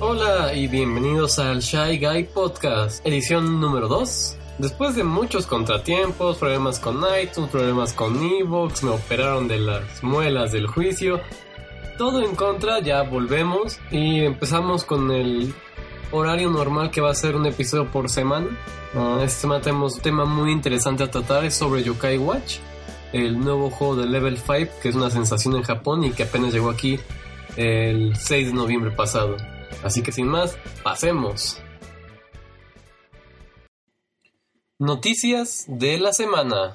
Hola y bienvenidos al Shy Guy Podcast, edición número 2. Después de muchos contratiempos, problemas con iTunes, problemas con Evox, me operaron de las muelas del juicio, todo en contra, ya volvemos y empezamos con el horario normal que va a ser un episodio por semana. Uh, esta semana tenemos un tema muy interesante a tratar, es sobre Yokai Watch, el nuevo juego de Level 5 que es una sensación en Japón y que apenas llegó aquí el 6 de noviembre pasado. Así que sin más, pasemos. Noticias de la semana.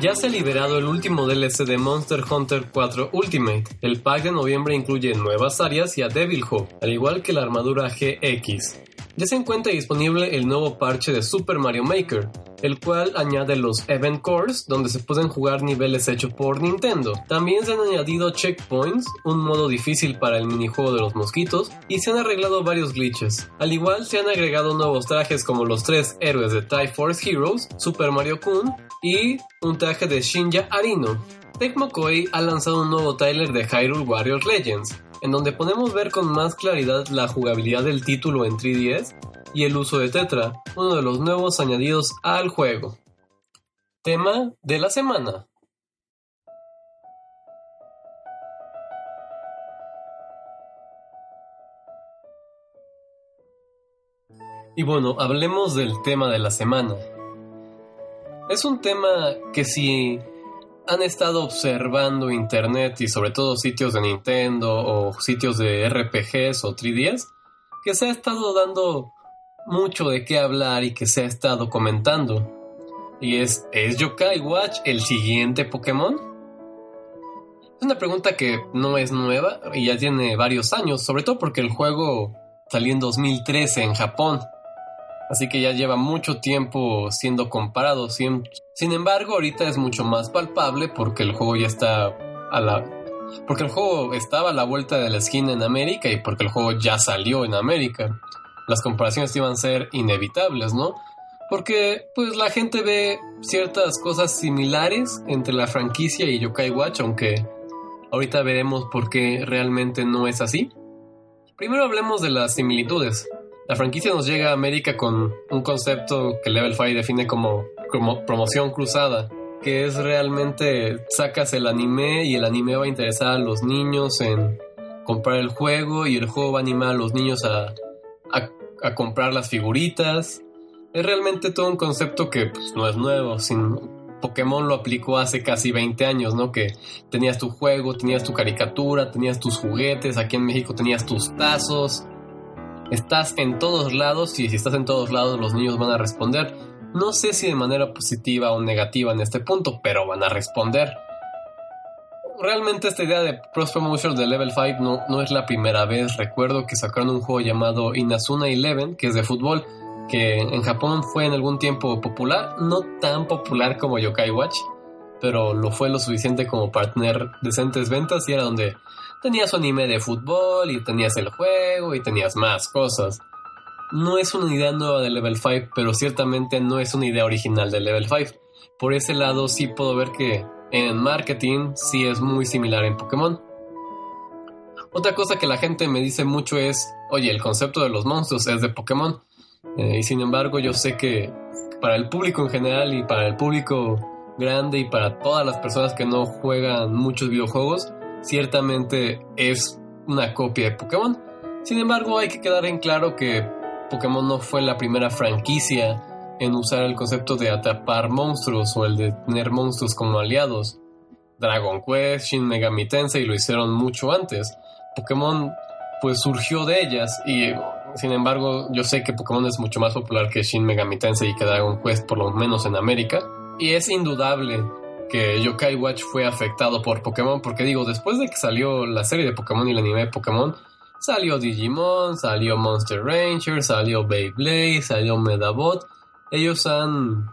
Ya se ha liberado el último DLC de Monster Hunter 4 Ultimate. El pack de noviembre incluye nuevas áreas y a Devil Hope, al igual que la armadura GX. Ya se encuentra disponible el nuevo parche de Super Mario Maker, el cual añade los Event Cores, donde se pueden jugar niveles hechos por Nintendo. También se han añadido checkpoints, un modo difícil para el minijuego de los mosquitos, y se han arreglado varios glitches. Al igual se han agregado nuevos trajes como los tres héroes de TIE Force Heroes, Super Mario Kun y un traje de Shinja Arino. Tecmo Koei ha lanzado un nuevo trailer de Hyrule Warriors Legends, en donde podemos ver con más claridad la jugabilidad del título en 3DS y el uso de Tetra, uno de los nuevos añadidos al juego. Tema de la semana. Y bueno, hablemos del tema de la semana. Es un tema que si han estado observando internet y sobre todo sitios de Nintendo o sitios de RPGs o 3DS, que se ha estado dando mucho de qué hablar y que se ha estado comentando. Y es, ¿es Yokai Watch el siguiente Pokémon? Es una pregunta que no es nueva y ya tiene varios años, sobre todo porque el juego salió en 2013 en Japón. Así que ya lleva mucho tiempo siendo comparado. Sin, sin embargo, ahorita es mucho más palpable porque el juego ya está a la... Porque el juego estaba a la vuelta de la esquina en América y porque el juego ya salió en América. Las comparaciones iban a ser inevitables, ¿no? Porque pues la gente ve ciertas cosas similares entre la franquicia y Yokai Watch, aunque ahorita veremos por qué realmente no es así. Primero hablemos de las similitudes. La franquicia nos llega a América con un concepto que Level 5 define como, como promoción cruzada, que es realmente sacas el anime y el anime va a interesar a los niños en comprar el juego y el juego va a animar a los niños a, a, comprar las figuritas. Es realmente todo un concepto que pues, no es nuevo, sin, Pokémon lo aplicó hace casi 20 años, ¿no? Que tenías tu juego, tenías tu caricatura, tenías tus juguetes, aquí en México tenías tus tazos, Estás en todos lados y si estás en todos lados los niños van a responder. No sé si de manera positiva o negativa en este punto, pero van a responder. Realmente esta idea de Cross Promotion de Level 5 no, no es la primera vez. Recuerdo que sacaron un juego llamado Inazuna Eleven, que es de fútbol, que en Japón fue en algún tiempo popular, no tan popular como Yokai Watch, pero lo fue lo suficiente como para tener decentes ventas y era donde tenías su anime de fútbol y tenías el juego y tenías más cosas. No es una idea nueva de Level 5, pero ciertamente no es una idea original de Level 5. Por ese lado sí puedo ver que en marketing sí es muy similar en Pokémon. Otra cosa que la gente me dice mucho es, oye, el concepto de los monstruos es de Pokémon. Eh, y sin embargo yo sé que para el público en general y para el público grande y para todas las personas que no juegan muchos videojuegos, ciertamente es una copia de Pokémon. Sin embargo, hay que quedar en claro que Pokémon no fue la primera franquicia en usar el concepto de atrapar monstruos o el de tener monstruos como aliados. Dragon Quest, Shin Megami Tensei lo hicieron mucho antes. Pokémon pues surgió de ellas y sin embargo yo sé que Pokémon es mucho más popular que Shin Megami Tensei y que Dragon Quest por lo menos en América y es indudable que Yokai Watch fue afectado por Pokémon, porque digo, después de que salió la serie de Pokémon y el anime de Pokémon, salió Digimon, salió Monster Ranger, salió Beyblade, salió Medabot. Ellos han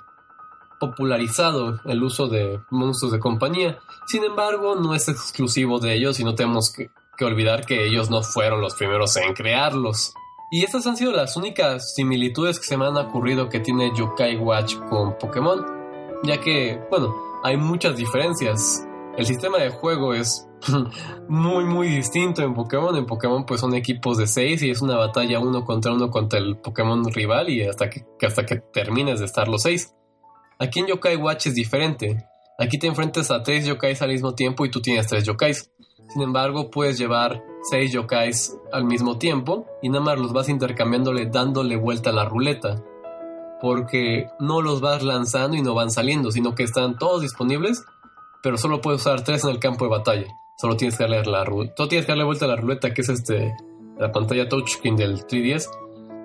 popularizado el uso de monstruos de compañía. Sin embargo, no es exclusivo de ellos y no tenemos que, olvidar que ellos no fueron los primeros en crearlos. Y estas han sido las únicas similitudes que se me han ocurrido que tiene Yokai Watch con Pokémon, ya que, bueno, hay muchas diferencias. El sistema de juego es muy muy distinto en Pokémon. En Pokémon pues son equipos de 6 y es una batalla uno contra uno contra el Pokémon rival y hasta que, hasta que termines de estar los 6. Aquí en Yokai Watch es diferente. Aquí te enfrentas a tres yokais al mismo tiempo y tú tienes tres yokais. Sin embargo, puedes llevar seis yokais al mismo tiempo y nada más los vas intercambiándole dándole vuelta a la ruleta. Porque no los vas lanzando y no van saliendo, sino que están todos disponibles, pero solo puedes usar tres en el campo de batalla. Solo tienes que darle la ruleta. tienes que darle vuelta a la ruleta, que es este la pantalla touchscreen del 3DS.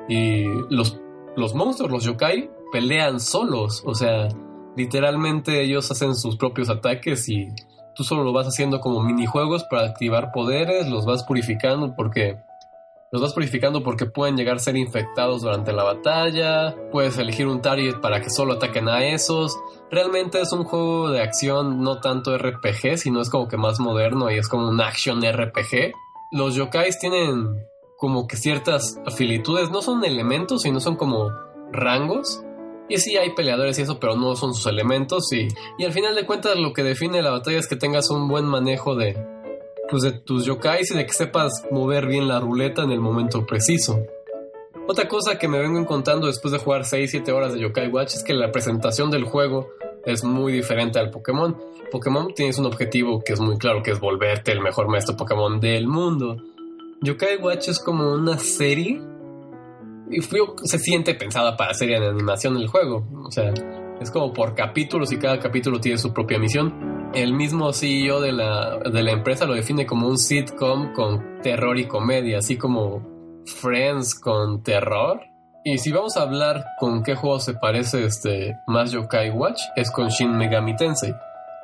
Y los, los monstruos, los yokai, pelean solos. O sea, literalmente ellos hacen sus propios ataques y tú solo lo vas haciendo como minijuegos para activar poderes, los vas purificando porque los vas purificando porque pueden llegar a ser infectados durante la batalla, puedes elegir un target para que solo ataquen a esos. Realmente es un juego de acción no tanto RPG, sino es como que más moderno y es como un action RPG. Los yokais tienen como que ciertas afilitudes, no son elementos, sino son como rangos y sí hay peleadores y eso, pero no son sus elementos. Y, y al final de cuentas lo que define la batalla es que tengas un buen manejo de, pues de tus yokais y de que sepas mover bien la ruleta en el momento preciso. Otra cosa que me vengo encontrando después de jugar 6-7 horas de Yokai Watch es que la presentación del juego es muy diferente al Pokémon. Pokémon tienes un objetivo que es muy claro, que es volverte el mejor maestro Pokémon del mundo. Yokai Watch es como una serie y se siente pensada para serie de animación el juego. O sea, es como por capítulos y cada capítulo tiene su propia misión. El mismo CEO de la, de la empresa lo define como un sitcom con terror y comedia, así como Friends con terror. Y si vamos a hablar con qué juego se parece este más Yokai Watch, es con Shin Megami Tensei.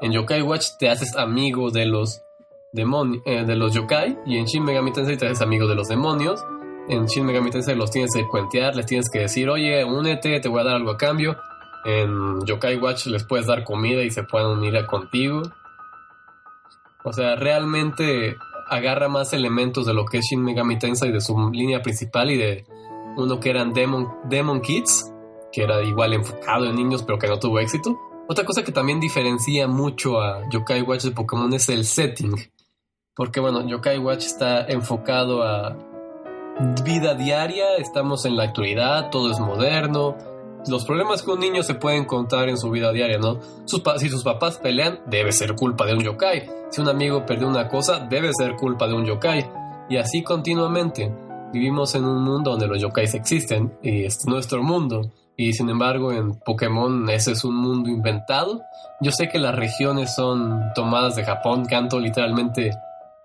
En Yokai Watch te haces amigo de los demonios, eh, de los yokai y en Shin Megami Tensei te haces amigo de los demonios en Shin Megami Tensei los tienes que cuentear, les tienes que decir, oye, únete, te voy a dar algo a cambio. En Yokai Watch les puedes dar comida y se pueden unir contigo. O sea, realmente agarra más elementos de lo que es Shin Megami Tensei de su línea principal y de uno que eran Demon, Demon Kids, que era igual enfocado en niños pero que no tuvo éxito. Otra cosa que también diferencia mucho a Yokai Watch de Pokémon es el setting. Porque bueno, Yokai Watch está enfocado a vida diaria, estamos en la actualidad, todo es moderno. Los problemas que un niño se puede encontrar en su vida diaria, ¿no? Sus si sus papás pelean, debe ser culpa de un yokai. Si un amigo perdió una cosa, debe ser culpa de un yokai. Y así continuamente. Vivimos en un mundo donde los yokais existen y es nuestro mundo. Y sin embargo, en Pokémon ese es un mundo inventado. Yo sé que las regiones son tomadas de Japón, canto literalmente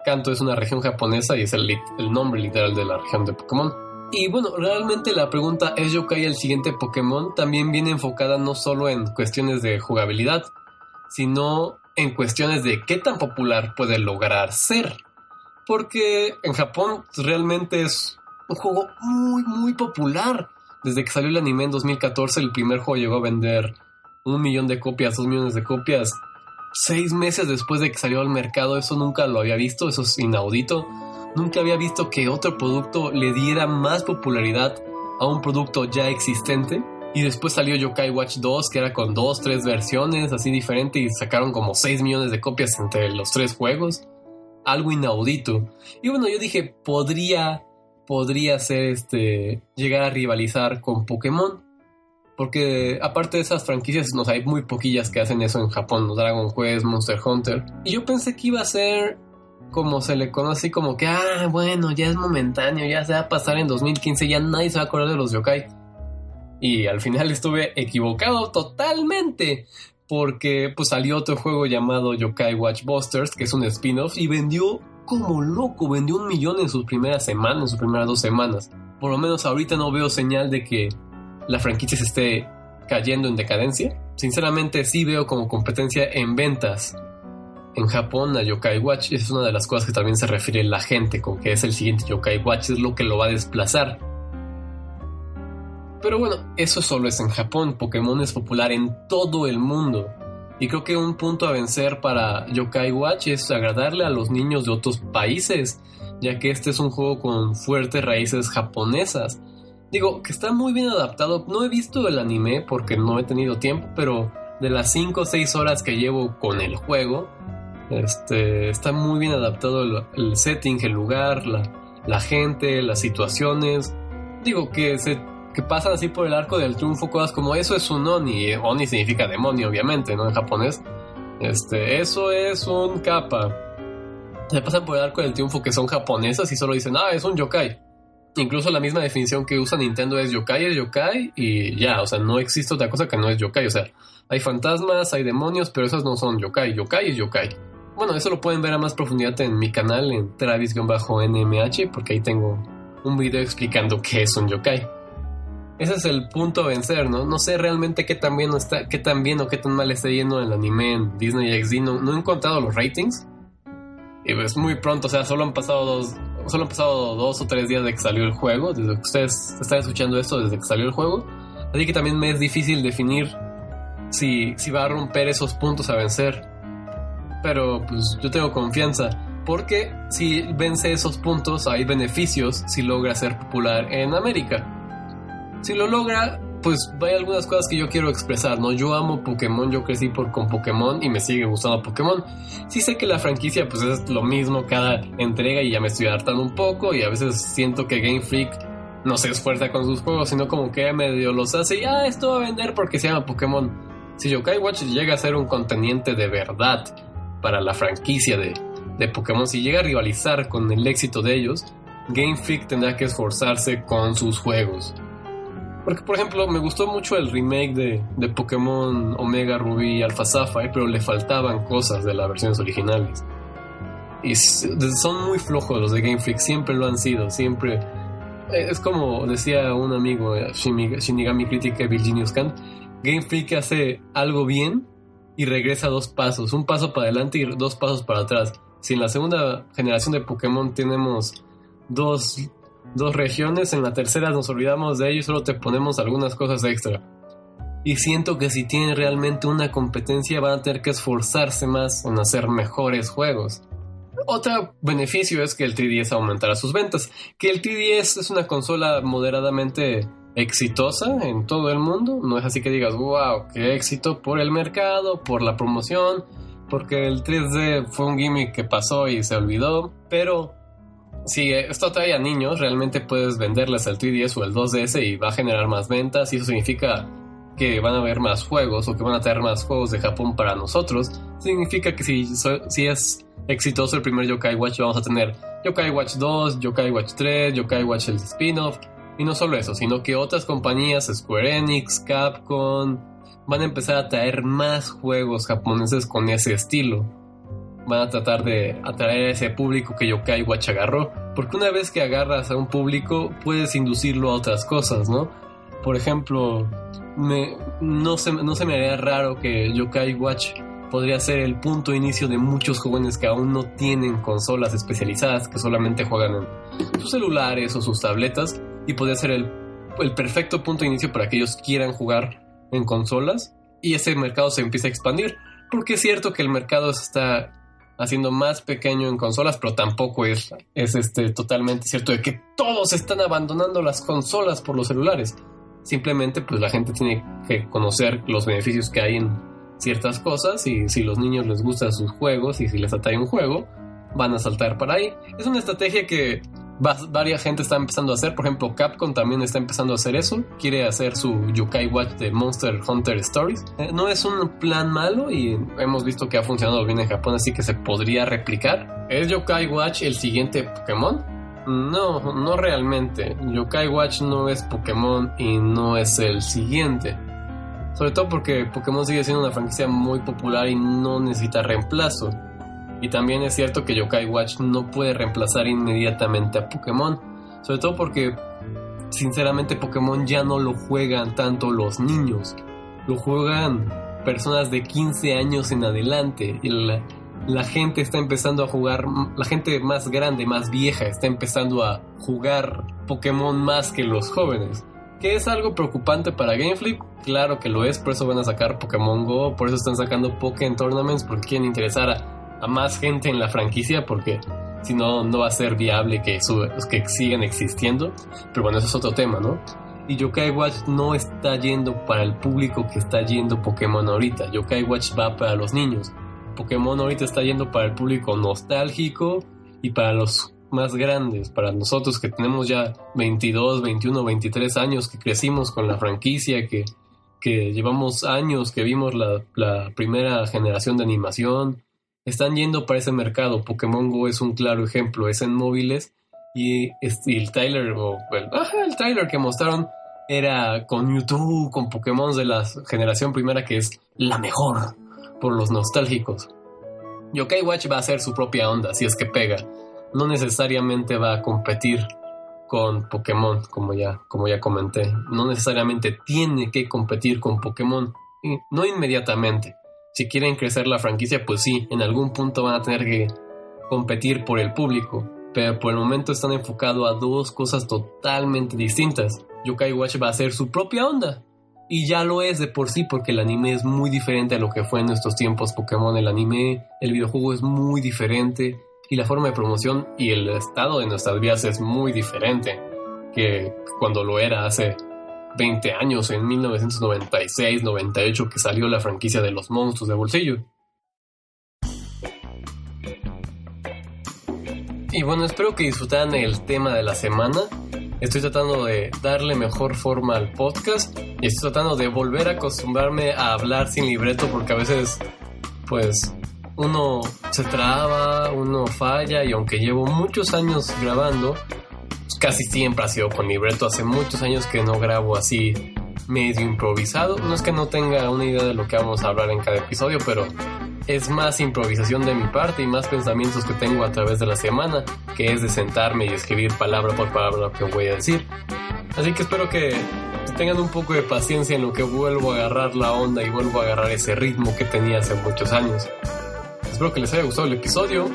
Kanto es una región japonesa y es el, nombre literal de la región de Pokémon. Y bueno, realmente la pregunta ¿es Yokai el siguiente Pokémon? También viene enfocada no solo en cuestiones de jugabilidad, sino en cuestiones de qué tan popular puede lograr ser. Porque en Japón realmente es un juego muy, muy popular. Desde que salió el anime en 2014, el primer juego llegó a vender un millón de copias, dos millones de copias seis meses después de que salió al mercado, eso nunca lo había visto, eso es inaudito. Nunca había visto que otro producto le diera más popularidad a un producto ya existente. Y después salió Yokai Watch 2, que era con dos, tres versiones así diferentes y sacaron como 6 millones de copias entre los tres juegos. Algo inaudito. Y bueno, yo dije, podría, podría ser este, llegar a rivalizar con Pokémon. Porque aparte de esas franquicias, no hay muy poquillas que hacen eso en Japón, Dragon Quest, Monster Hunter. Y yo pensé que iba a ser como se le conoce, como que, ah, bueno, ya es momentáneo, ya se va a pasar en 2015, ya nadie se va a acordar de los yokai. Y al final estuve equivocado totalmente, porque pues salió otro juego llamado Yokai Watch Busters, que es un spin-off, y vendió como loco, vendió un millón en sus primeras semanas, en sus primeras dos semanas. Por lo menos ahorita no veo señal de que la franquicia se esté cayendo en decadencia. sinceramente sí veo como competencia en ventas en Japón a Yokai Watch. Es una de las cosas que también se refiere la gente con que es el siguiente Yokai Watch, es lo que lo va a desplazar. Pero bueno, eso solo es en Japón. Pokémon es popular en todo el mundo. Y creo que un punto a vencer para Yokai Watch es agradarle a los niños de otros países, ya que este es un juego con fuertes raíces japonesas. Digo, que está muy bien adaptado. No he visto el anime porque no he tenido tiempo, pero de las 5 o 6 horas que llevo con el juego, este, está muy bien adaptado el, setting, el lugar, la, gente, las situaciones. Digo que se que pasan así por el arco del triunfo cosas como eso es un Oni. Oni significa demonio, obviamente, ¿no? En japonés. Este, eso es un kappa. Se pasan por el arco del triunfo que son japonesas y solo dicen, ah, es un yokai. Incluso la misma definición que usa Nintendo es yokai, es yokai y ya, o sea, no existe otra cosa que no es yokai. O sea, hay fantasmas, hay demonios, pero esas no son yokai. Yokai es yokai. Bueno, eso lo pueden ver a más profundidad en mi canal, en Travis-NMH, porque ahí tengo un video explicando qué es un yokai. Ese es el punto a vencer, ¿no? No sé realmente qué tan bien, está, qué tan bien o qué tan mal está yendo el anime en Disney XD. No, no he encontrado los ratings. Y es muy pronto, o sea, solo han pasado dos, solo han pasado dos o tres días de que salió el juego, desde que ustedes están escuchando esto desde que salió el juego. Así que también me es difícil definir si, si va a romper esos puntos a vencer pero pues yo tengo confianza. Porque si vence esos puntos, hay beneficios si logra ser popular en América. Si lo logra, pues hay algunas cosas que yo quiero expresar, ¿no? Yo amo Pokémon, yo crecí por, con Pokémon y me sigue gustando Pokémon. Sí sé que la franquicia pues es lo mismo cada entrega y ya me estoy hartando un poco y a veces siento que Game Freak no se esfuerza con sus juegos, sino como que medio los hace y ah, esto va a vender porque se llama Pokémon. Si Yokai Watch llega a ser un conteniente de verdad para la franquicia de, de Pokémon, si llega a rivalizar con el éxito de ellos, Game Freak tendrá que esforzarse con sus juegos. Porque, por ejemplo, me gustó mucho el remake de, de Pokémon Omega Ruby y Alpha Sapphire, pero le faltaban cosas de las versiones originales. Y son muy flojos los de Game Freak, siempre lo han sido, siempre. Eh, es como decía un amigo, eh, Shinigami Critic Virginius Khan, Game Freak hace algo bien y regresa dos pasos, un paso para adelante y dos pasos para atrás. Si en la segunda generación de Pokémon tenemos dos, dos regiones, en la tercera nos olvidamos de ello y solo te ponemos algunas cosas extra. Y siento que si tienen realmente una competencia van a tener que esforzarse más en hacer mejores juegos. Otro beneficio es que el 3DS aumentará sus ventas, que el 3DS es una consola moderadamente exitosa en todo el mundo. No es así que digas, wow, qué éxito por el mercado, por la promoción, porque el 3D fue un gimmick que pasó y se olvidó. Pero si esto atrae a niños, realmente puedes venderles el 3DS o el 2DS y va a generar más ventas y eso significa que van a haber más juegos o que van a traer más juegos de Japón para nosotros. Significa que si, si es exitoso el primer Yokai Watch, vamos a tener Yokai Watch 2, Yokai Watch 3, Yokai Watch el spin-off y no solo eso, sino que otras compañías, Square Enix, Capcom, van a empezar a traer más juegos japoneses con ese estilo. Van a tratar de atraer a ese público que Yokai Watch agarró. Porque una vez que agarras a un público, puedes inducirlo a otras cosas, ¿no? Por ejemplo, me, no, se, no se me haría raro que Yokai Watch podría ser el punto de inicio de muchos jóvenes que aún no tienen consolas especializadas, que solamente juegan en sus celulares o sus tabletas y podría ser el, el perfecto punto de inicio para que ellos quieran jugar en consolas y ese mercado se empieza a expandir. Porque es cierto que el mercado se está haciendo más pequeño en consolas, pero tampoco es, es este, totalmente cierto de que todos están abandonando las consolas por los celulares. Simplemente pues la gente tiene que conocer los beneficios que hay en ciertas cosas y si los niños les gustan sus juegos y si les atrae un juego, van a saltar para ahí. Es una estrategia que varias gente está empezando a hacer. Por ejemplo, Capcom también está empezando a hacer eso. Quiere hacer su Yokai Watch de Monster Hunter Stories. Eh, no es un plan malo y hemos visto que ha funcionado bien en Japón, así que se podría replicar. ¿Es Yokai Watch el siguiente Pokémon? No, no realmente. Yokai Watch no es Pokémon y no es el siguiente. Sobre todo porque Pokémon sigue siendo una franquicia muy popular y no necesita reemplazo. Y también es cierto que Yokai Watch no puede reemplazar inmediatamente a Pokémon. Sobre todo porque, sinceramente, Pokémon ya no lo juegan tanto los niños. Lo juegan personas de 15 años en adelante. La, gente está empezando a jugar, la gente más grande, más vieja, está empezando a jugar Pokémon más que los jóvenes. ¿Que es algo preocupante para Gameflip? Claro que lo es, por eso van a sacar Pokémon Go, por eso están sacando Pokémon Tournaments, porque quieren interesar a, más gente en la franquicia, porque si no, no va a ser viable que, que sigan existiendo. Pero bueno, eso es otro tema, ¿no? Y Yokai Watch no está yendo para el público que está yendo Pokémon ahorita. Yokai Watch va para los niños. Pokémon ahorita está yendo para el público nostálgico y para los más grandes, para nosotros que tenemos ya 22, 21, 23 años, que crecimos con la franquicia, que, que llevamos años, que vimos la, la primera generación de animación, están yendo para ese mercado. Pokémon Go es un claro ejemplo, es en móviles y, el Tyler, o el, Tyler que mostraron era con YouTube, con Pokémon de la generación primera que es la mejor por los nostálgicos. Yokai Watch va a hacer su propia onda, si es que pega no necesariamente va a competir con Pokémon, como ya, como ya comenté. No necesariamente tiene que competir con Pokémon, no inmediatamente. Si quieren crecer la franquicia, pues sí, en algún punto van a tener que competir por el público, pero por el momento están enfocados a dos cosas totalmente distintas. Yokai Watch va a hacer su propia onda, y ya lo es de por sí porque el anime es muy diferente a lo que fue en nuestros tiempos Pokémon. El anime, el videojuego es muy diferente y la forma de promoción y el estado de nuestras vidas es muy diferente que cuando lo era hace 20 años, en 1996-98, que salió la franquicia de los monstruos de bolsillo. Y bueno, espero que disfrutaran el tema de la semana. Estoy tratando de darle mejor forma al podcast y estoy tratando de volver a acostumbrarme a hablar sin libreto porque a veces, pues, uno se traba, uno falla y aunque llevo muchos años grabando, casi siempre ha sido con libreto. Hace muchos años que no grabo así medio improvisado. No es que no tenga una idea de lo que vamos a hablar en cada episodio, pero es más improvisación de mi parte y más pensamientos que tengo a través de la semana, que es de sentarme y escribir palabra por palabra lo que voy a decir. Así que espero que tengan un poco de paciencia en lo que vuelvo a agarrar la onda y vuelvo a agarrar ese ritmo que tenía hace muchos años. Espero que les haya gustado el episodio.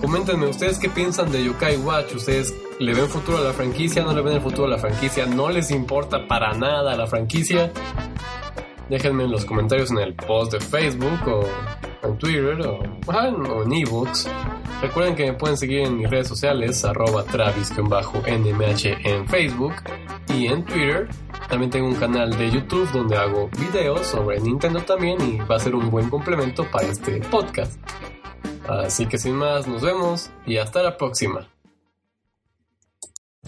Coméntenme ustedes qué piensan de Yokai Watch. ¿Ustedes le ven futuro a la franquicia? ¿No le ven el futuro a la franquicia? ¿No les importa para nada la franquicia? Déjenme en los comentarios en el post de Facebook o en Twitter o, en ebooks. Recuerden que me pueden seguir en mis redes sociales, arroba travis-nmh en Facebook y en Twitter también tengo un canal de YouTube donde hago videos sobre Nintendo también y va a ser un buen complemento para este podcast. Así que sin más, nos vemos y hasta la próxima.